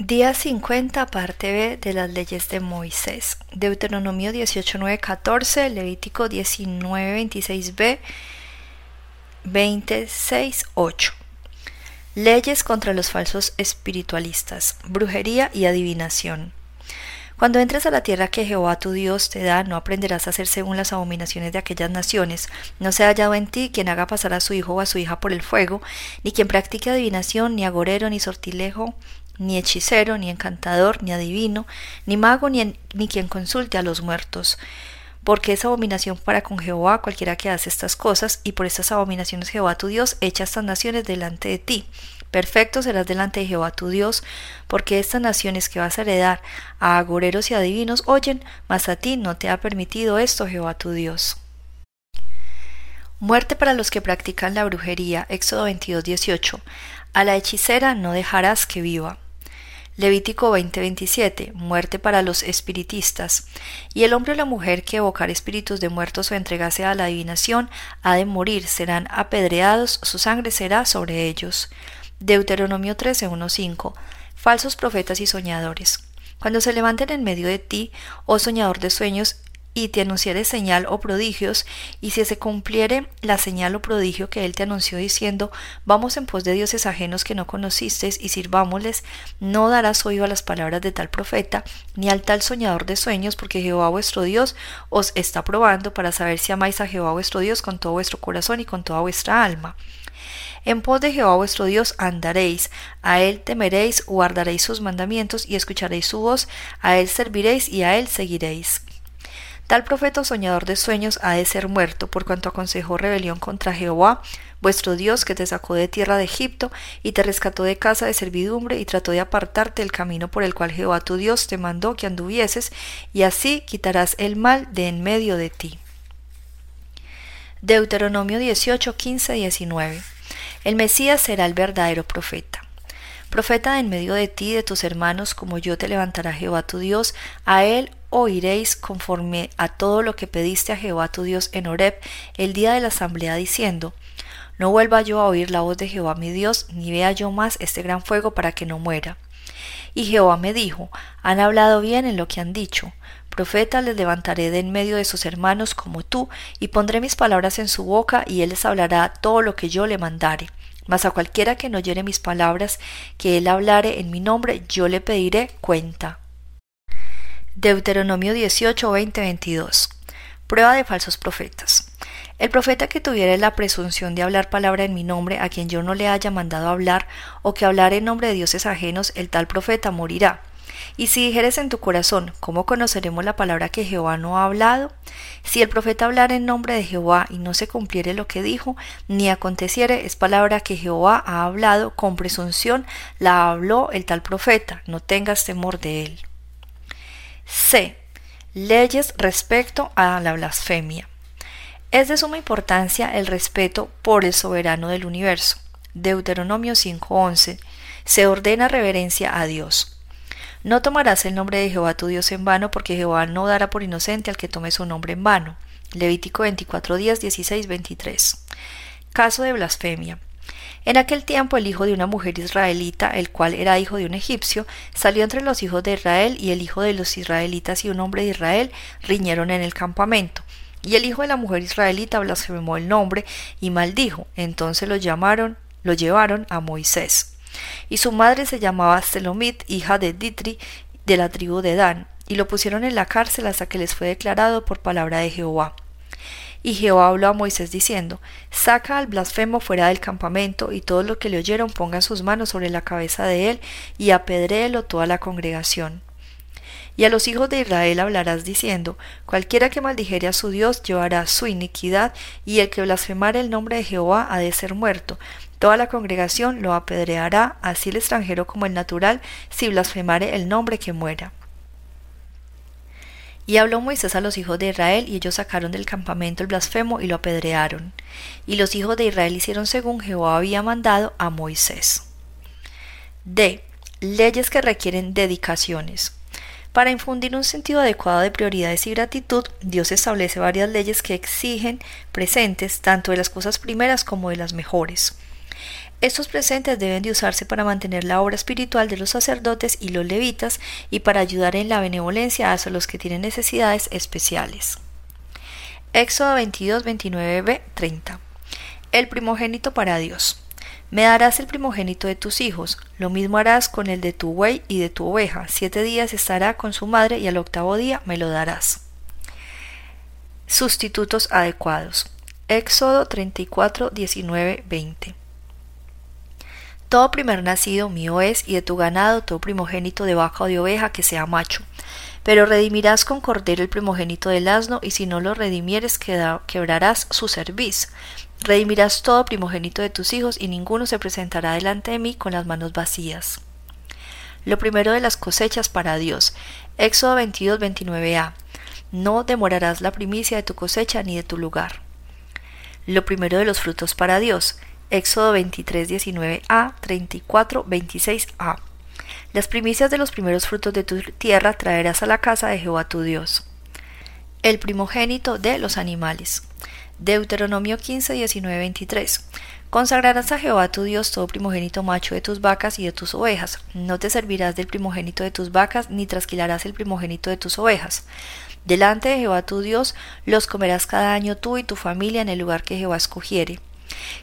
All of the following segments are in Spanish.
Día 50, parte B de las leyes de Moisés. Deuteronomio 18.9.14, Levítico 19.26b, 26.8. Leyes contra los falsos espiritualistas, brujería y adivinación. Cuando entres a la tierra que Jehová tu Dios te da, no aprenderás a hacer según las abominaciones de aquellas naciones. No se ha hallado en ti quien haga pasar a su hijo o a su hija por el fuego, ni quien practique adivinación, ni agorero, ni sortilejo, ni hechicero, ni encantador, ni adivino, ni mago, ni, ni quien consulte a los muertos porque es abominación para con Jehová cualquiera que hace estas cosas, y por estas abominaciones Jehová tu Dios echa estas naciones delante de ti. Perfecto serás delante de Jehová tu Dios, porque estas naciones que vas a heredar a agoreros y adivinos oyen, mas a ti no te ha permitido esto Jehová tu Dios. Muerte para los que practican la brujería. Éxodo 22, 18. A la hechicera no dejarás que viva. Levítico 20:27, muerte para los espiritistas. Y el hombre o la mujer que evocar espíritus de muertos o entregase a la adivinación ha de morir, serán apedreados, su sangre será sobre ellos. Deuteronomio 13:15, falsos profetas y soñadores. Cuando se levanten en medio de ti, oh soñador de sueños, y te anunciare señal o prodigios, y si se cumpliere la señal o prodigio que él te anunció diciendo, vamos en pos de dioses ajenos que no conocisteis y sirvámosles, no darás oído a las palabras de tal profeta, ni al tal soñador de sueños, porque Jehová vuestro Dios os está probando para saber si amáis a Jehová vuestro Dios con todo vuestro corazón y con toda vuestra alma. En pos de Jehová vuestro Dios andaréis, a él temeréis, guardaréis sus mandamientos y escucharéis su voz, a él serviréis y a él seguiréis. Tal profeta soñador de sueños ha de ser muerto, por cuanto aconsejó rebelión contra Jehová, vuestro Dios, que te sacó de tierra de Egipto, y te rescató de casa de servidumbre, y trató de apartarte del camino por el cual Jehová tu Dios te mandó que anduvieses, y así quitarás el mal de en medio de ti. Deuteronomio 18, 15, 19. El Mesías será el verdadero profeta. Profeta en medio de ti y de tus hermanos, como yo te levantará Jehová tu Dios, a él oiréis conforme a todo lo que pediste a Jehová tu Dios en Horeb el día de la asamblea, diciendo, No vuelva yo a oír la voz de Jehová mi Dios, ni vea yo más este gran fuego para que no muera. Y Jehová me dijo, Han hablado bien en lo que han dicho. Profeta les levantaré de en medio de sus hermanos como tú, y pondré mis palabras en su boca, y él les hablará todo lo que yo le mandare. Mas a cualquiera que no oyere mis palabras, que él hablare en mi nombre, yo le pediré cuenta. Deuteronomio 18, 20, 22. Prueba de falsos profetas. El profeta que tuviere la presunción de hablar palabra en mi nombre a quien yo no le haya mandado hablar, o que hablar en nombre de dioses ajenos, el tal profeta morirá. Y si dijeres en tu corazón, ¿cómo conoceremos la palabra que Jehová no ha hablado? Si el profeta hablara en nombre de Jehová y no se cumpliere lo que dijo, ni aconteciere, es palabra que Jehová ha hablado, con presunción la habló el tal profeta, no tengas temor de él. C. Leyes respecto a la blasfemia. Es de suma importancia el respeto por el soberano del universo. Deuteronomio 5:11. Se ordena reverencia a Dios. No tomarás el nombre de Jehová tu Dios en vano, porque Jehová no dará por inocente al que tome su nombre en vano. Levítico 24 días 16, 23. Caso de blasfemia. En aquel tiempo el hijo de una mujer israelita, el cual era hijo de un egipcio, salió entre los hijos de Israel, y el hijo de los israelitas y un hombre de Israel riñeron en el campamento. Y el hijo de la mujer israelita blasfemó el nombre y maldijo. Entonces lo llamaron, lo llevaron a Moisés. Y su madre se llamaba Selomit, hija de Ditri, de la tribu de Dan, y lo pusieron en la cárcel hasta que les fue declarado por palabra de Jehová. Y Jehová habló a Moisés diciendo, Saca al blasfemo fuera del campamento, y todos los que le oyeron pongan sus manos sobre la cabeza de él, y apedréelo toda la congregación. Y a los hijos de Israel hablarás diciendo, Cualquiera que maldijere a su Dios llevará su iniquidad, y el que blasfemare el nombre de Jehová ha de ser muerto, Toda la congregación lo apedreará, así el extranjero como el natural, si blasfemare el nombre que muera. Y habló Moisés a los hijos de Israel, y ellos sacaron del campamento el blasfemo y lo apedrearon. Y los hijos de Israel hicieron según Jehová había mandado a Moisés. D. Leyes que requieren dedicaciones. Para infundir un sentido adecuado de prioridades y gratitud, Dios establece varias leyes que exigen presentes tanto de las cosas primeras como de las mejores. Estos presentes deben de usarse para mantener la obra espiritual de los sacerdotes y los levitas y para ayudar en la benevolencia hacia los que tienen necesidades especiales. Éxodo 22, 29b, 30. El primogénito para Dios. Me darás el primogénito de tus hijos, lo mismo harás con el de tu buey y de tu oveja, siete días estará con su madre y al octavo día me lo darás. Sustitutos adecuados. Éxodo 34, 19, 20. Todo primer nacido mío es, y de tu ganado todo primogénito de vaca o de oveja que sea macho. Pero redimirás con cordero el primogénito del asno, y si no lo redimieres quebrarás su cerviz. Redimirás todo primogénito de tus hijos, y ninguno se presentará delante de mí con las manos vacías. Lo primero de las cosechas para Dios. Éxodo 22, 29a. No demorarás la primicia de tu cosecha ni de tu lugar. Lo primero de los frutos para Dios. Éxodo 23, 19a, 34, 26a. Las primicias de los primeros frutos de tu tierra traerás a la casa de Jehová tu Dios. El primogénito de los animales. Deuteronomio 15, 19, 23. Consagrarás a Jehová tu Dios todo primogénito macho de tus vacas y de tus ovejas. No te servirás del primogénito de tus vacas, ni trasquilarás el primogénito de tus ovejas. Delante de Jehová tu Dios los comerás cada año tú y tu familia en el lugar que Jehová escogiere.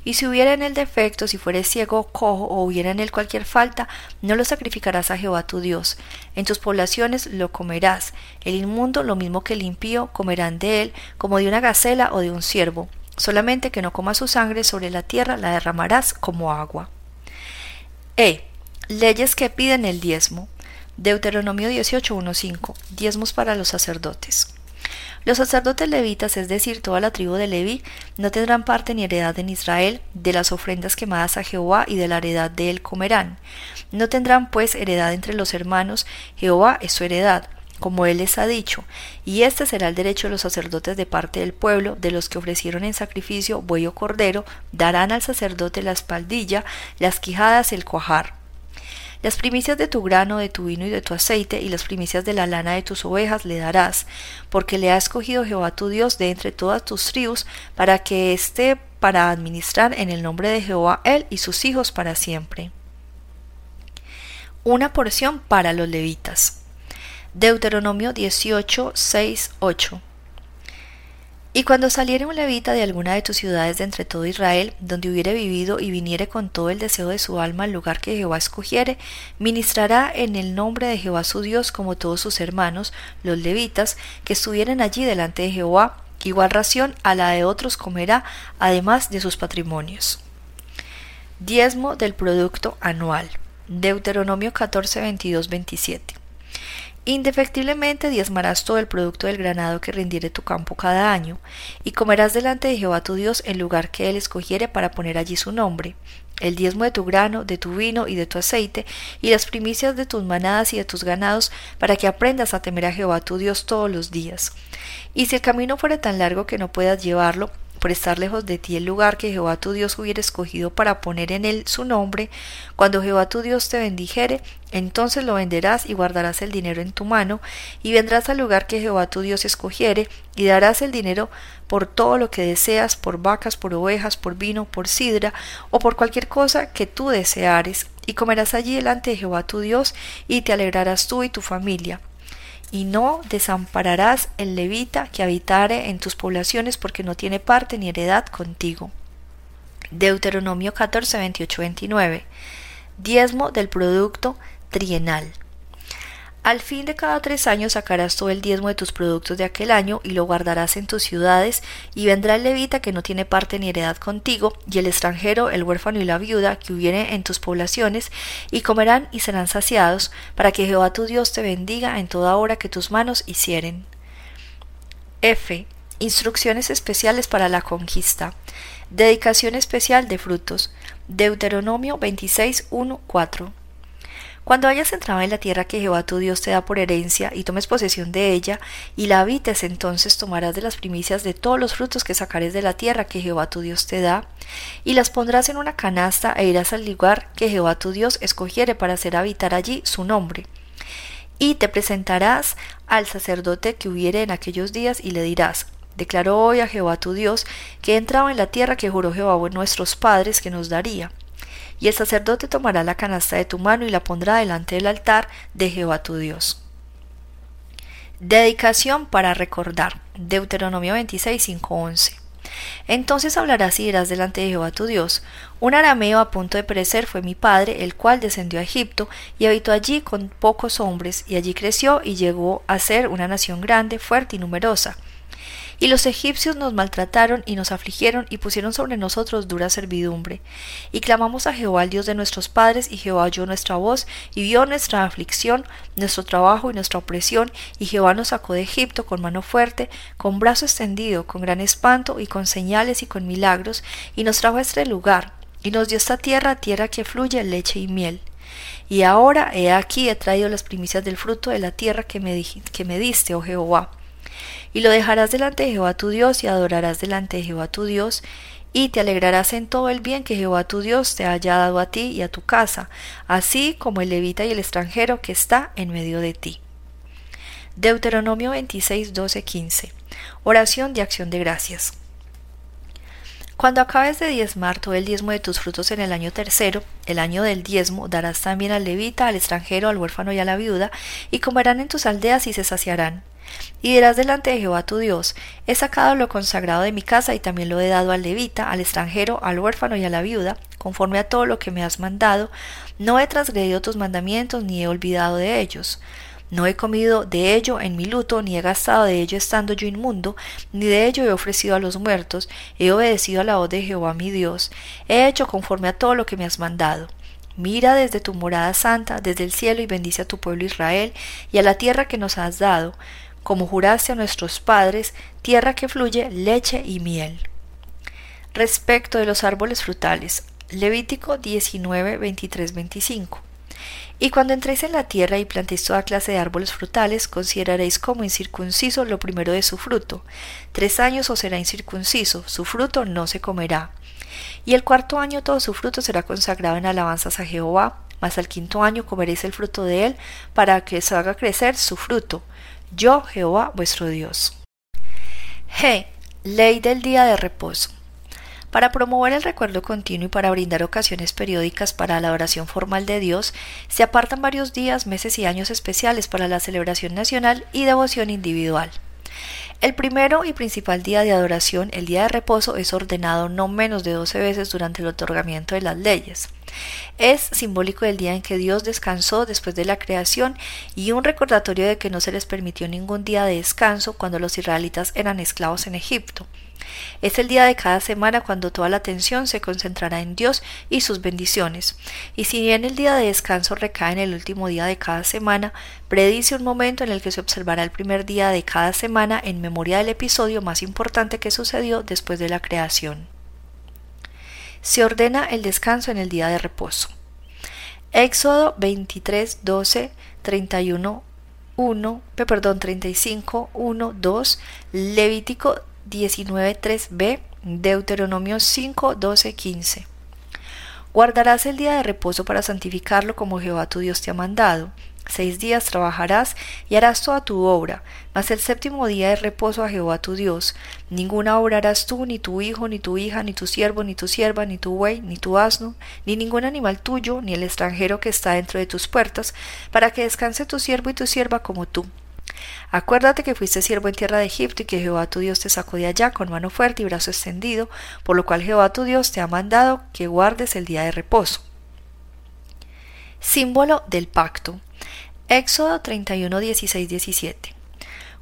Y si hubiera en él defecto, si fueres ciego cojo, o hubiera en él cualquier falta, no lo sacrificarás a Jehová tu Dios. En tus poblaciones lo comerás. El inmundo, lo mismo que el impío, comerán de él, como de una gacela o de un ciervo. Solamente que no coma su sangre sobre la tierra, la derramarás como agua. E. Leyes que piden el diezmo. Deuteronomio 18.1.5. Diezmos para los sacerdotes. Los sacerdotes levitas, es decir, toda la tribu de Leví, no tendrán parte ni heredad en Israel de las ofrendas quemadas a Jehová y de la heredad de él comerán. No tendrán pues heredad entre los hermanos, Jehová es su heredad, como él les ha dicho, y este será el derecho de los sacerdotes de parte del pueblo, de los que ofrecieron en sacrificio buey o cordero, darán al sacerdote la espaldilla, las quijadas, el cuajar. Las primicias de tu grano, de tu vino y de tu aceite, y las primicias de la lana de tus ovejas le darás, porque le ha escogido Jehová tu Dios de entre todas tus tribus, para que esté para administrar en el nombre de Jehová él y sus hijos para siempre. Una porción para los levitas. Deuteronomio 18, 6, 8. Y cuando saliere un levita de alguna de tus ciudades de entre todo Israel, donde hubiere vivido y viniere con todo el deseo de su alma al lugar que Jehová escogiere, ministrará en el nombre de Jehová su Dios como todos sus hermanos, los levitas, que estuvieren allí delante de Jehová, igual ración a la de otros comerá, además de sus patrimonios. Diezmo del producto anual. Deuteronomio 14, 22, 27. Indefectiblemente diezmarás todo el producto del granado que rindiere tu campo cada año, y comerás delante de Jehová tu Dios el lugar que él escogiere para poner allí su nombre, el diezmo de tu grano, de tu vino y de tu aceite, y las primicias de tus manadas y de tus ganados, para que aprendas a temer a Jehová tu Dios todos los días. Y si el camino fuera tan largo que no puedas llevarlo, por estar lejos de ti el lugar que Jehová tu Dios hubiera escogido para poner en él su nombre, cuando Jehová tu Dios te bendijere, entonces lo venderás y guardarás el dinero en tu mano, y vendrás al lugar que Jehová tu Dios escogiere, y darás el dinero por todo lo que deseas, por vacas, por ovejas, por vino, por sidra, o por cualquier cosa que tú deseares, y comerás allí delante de Jehová tu Dios, y te alegrarás tú y tu familia y no desampararás el levita que habitare en tus poblaciones porque no tiene parte ni heredad contigo. Deuteronomio 14, 28, 29. Diezmo del producto trienal. Al fin de cada tres años sacarás todo el diezmo de tus productos de aquel año y lo guardarás en tus ciudades, y vendrá el levita que no tiene parte ni heredad contigo, y el extranjero, el huérfano y la viuda que hubiere en tus poblaciones, y comerán y serán saciados, para que Jehová tu Dios te bendiga en toda hora que tus manos hicieren. F. Instrucciones especiales para la conquista. Dedicación especial de frutos. Deuteronomio 26, 4. Cuando hayas entrado en la tierra que Jehová tu Dios te da por herencia y tomes posesión de ella y la habites, entonces tomarás de las primicias de todos los frutos que sacares de la tierra que Jehová tu Dios te da y las pondrás en una canasta e irás al lugar que Jehová tu Dios escogiere para hacer habitar allí su nombre. Y te presentarás al sacerdote que hubiere en aquellos días y le dirás, Declaró hoy a Jehová tu Dios que entraba en la tierra que juró Jehová nuestros padres que nos daría y el sacerdote tomará la canasta de tu mano y la pondrá delante del altar de Jehová tu Dios. Dedicación para recordar. Deuteronomio 26, 5, 11. Entonces hablarás y dirás delante de Jehová tu Dios. Un arameo a punto de perecer fue mi padre, el cual descendió a Egipto y habitó allí con pocos hombres, y allí creció y llegó a ser una nación grande, fuerte y numerosa. Y los egipcios nos maltrataron y nos afligieron y pusieron sobre nosotros dura servidumbre. Y clamamos a Jehová, el Dios de nuestros padres, y Jehová oyó nuestra voz, y vio nuestra aflicción, nuestro trabajo y nuestra opresión, y Jehová nos sacó de Egipto con mano fuerte, con brazo extendido, con gran espanto, y con señales y con milagros, y nos trajo a este lugar, y nos dio esta tierra, tierra que fluye leche y miel. Y ahora he aquí he traído las primicias del fruto de la tierra que me, que me diste, oh Jehová y lo dejarás delante de Jehová tu Dios y adorarás delante de Jehová tu Dios y te alegrarás en todo el bien que Jehová tu Dios te haya dado a ti y a tu casa, así como el levita y el extranjero que está en medio de ti. Deuteronomio 26, 12, 15. Oración de acción de gracias. Cuando acabes de diezmar todo el diezmo de tus frutos en el año tercero, el año del diezmo, darás también al levita, al extranjero, al huérfano y a la viuda, y comerán en tus aldeas y se saciarán. Y dirás delante de Jehová tu Dios, he sacado lo consagrado de mi casa y también lo he dado al levita, al extranjero, al huérfano y a la viuda, conforme a todo lo que me has mandado, no he transgredido tus mandamientos ni he olvidado de ellos. No he comido de ello en mi luto, ni he gastado de ello estando yo inmundo, ni de ello he ofrecido a los muertos, he obedecido a la voz de Jehová mi Dios, he hecho conforme a todo lo que me has mandado. Mira desde tu morada santa, desde el cielo, y bendice a tu pueblo Israel, y a la tierra que nos has dado, como juraste a nuestros padres, tierra que fluye leche y miel. Respecto de los árboles frutales, Levítico 19, 23, 25. Y cuando entréis en la tierra y plantéis toda clase de árboles frutales, consideraréis como incircunciso lo primero de su fruto. Tres años os será incircunciso, su fruto no se comerá. Y el cuarto año todo su fruto será consagrado en alabanzas a Jehová, mas al quinto año comeréis el fruto de él, para que se haga crecer su fruto yo Jehová vuestro Dios. G. Ley del día de reposo. Para promover el recuerdo continuo y para brindar ocasiones periódicas para la oración formal de Dios, se apartan varios días, meses y años especiales para la celebración nacional y devoción individual. El primero y principal día de adoración, el día de reposo, es ordenado no menos de doce veces durante el otorgamiento de las leyes. Es simbólico del día en que Dios descansó después de la creación y un recordatorio de que no se les permitió ningún día de descanso cuando los israelitas eran esclavos en Egipto. Es el día de cada semana cuando toda la atención se concentrará en Dios y sus bendiciones. Y si bien el día de descanso recae en el último día de cada semana, predice un momento en el que se observará el primer día de cada semana en memoria del episodio más importante que sucedió después de la creación. Se ordena el descanso en el día de reposo. Éxodo 23, 12, 31, 1, perdón, 35, 1, 2, Levítico 19.3b, Deuteronomio 5, 12, 15. Guardarás el día de reposo para santificarlo como Jehová tu Dios te ha mandado. Seis días trabajarás y harás toda tu obra, mas el séptimo día de reposo a Jehová tu Dios. Ninguna obra harás tú, ni tu hijo, ni tu hija, ni tu siervo, ni tu sierva, ni tu buey, ni tu asno, ni ningún animal tuyo, ni el extranjero que está dentro de tus puertas, para que descanse tu siervo y tu sierva como tú Acuérdate que fuiste siervo en tierra de Egipto y que Jehová tu Dios te sacó de allá con mano fuerte y brazo extendido, por lo cual Jehová tu Dios te ha mandado que guardes el día de reposo. Símbolo del pacto. Éxodo 31, 16, 17.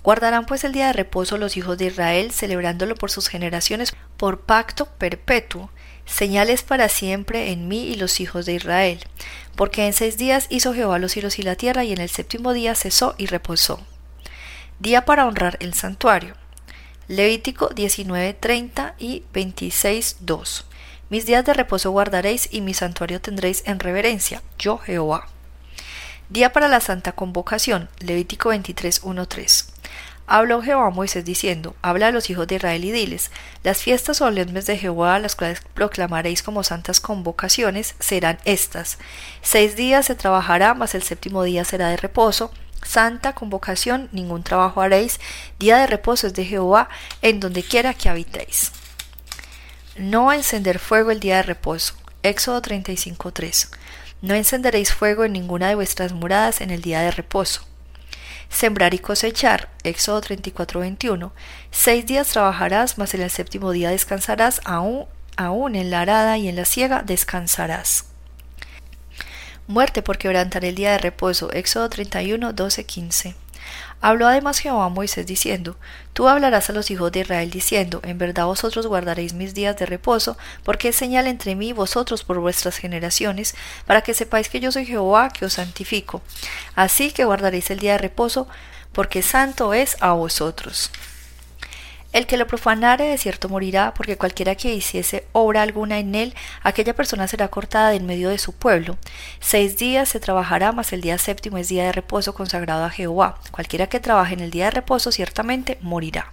Guardarán pues el día de reposo los hijos de Israel, celebrándolo por sus generaciones por pacto perpetuo, señales para siempre en mí y los hijos de Israel, porque en seis días hizo Jehová los cielos y la tierra, y en el séptimo día cesó y reposó. Día para honrar el santuario. Levítico 19:30 y 26:2. Mis días de reposo guardaréis y mi santuario tendréis en reverencia, yo Jehová. Día para la Santa Convocación, Levítico 23:1-3. Habló Jehová a Moisés diciendo, Habla a los hijos de Israel y diles, Las fiestas solemnes de Jehová, las cuales proclamaréis como santas convocaciones, serán estas. Seis días se trabajará, mas el séptimo día será de reposo, Santa convocación, ningún trabajo haréis, día de reposo es de Jehová, en donde quiera que habitéis. No encender fuego el día de reposo. Éxodo 35.3. No encenderéis fuego en ninguna de vuestras moradas en el día de reposo. Sembrar y cosechar. Éxodo 34.21. Seis días trabajarás, mas en el séptimo día descansarás, aún, aún en la arada y en la siega descansarás. Muerte por quebrantar el día de reposo. Éxodo 31, 12, 15. Habló además Jehová a Moisés diciendo, Tú hablarás a los hijos de Israel diciendo, En verdad vosotros guardaréis mis días de reposo, porque es señal entre mí y vosotros por vuestras generaciones, para que sepáis que yo soy Jehová que os santifico. Así que guardaréis el día de reposo, porque santo es a vosotros. El que lo profanare de cierto morirá, porque cualquiera que hiciese obra alguna en él, aquella persona será cortada de en medio de su pueblo. Seis días se trabajará, mas el día séptimo es día de reposo consagrado a Jehová. Cualquiera que trabaje en el día de reposo ciertamente morirá.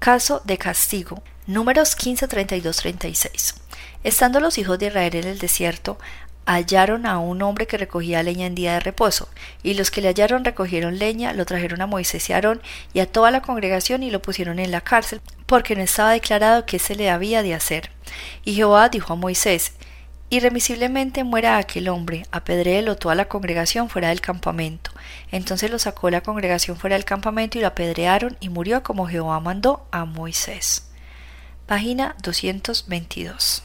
Caso de castigo. Números 15, 32, 36. Estando los hijos de Israel en el desierto, hallaron a un hombre que recogía leña en día de reposo, y los que le hallaron recogieron leña, lo trajeron a Moisés y Aarón y a toda la congregación y lo pusieron en la cárcel, porque no estaba declarado qué se le había de hacer. Y Jehová dijo a Moisés, Irremisiblemente muera aquel hombre, apedréelo toda la congregación fuera del campamento. Entonces lo sacó la congregación fuera del campamento y lo apedrearon y murió como Jehová mandó a Moisés. Página 222.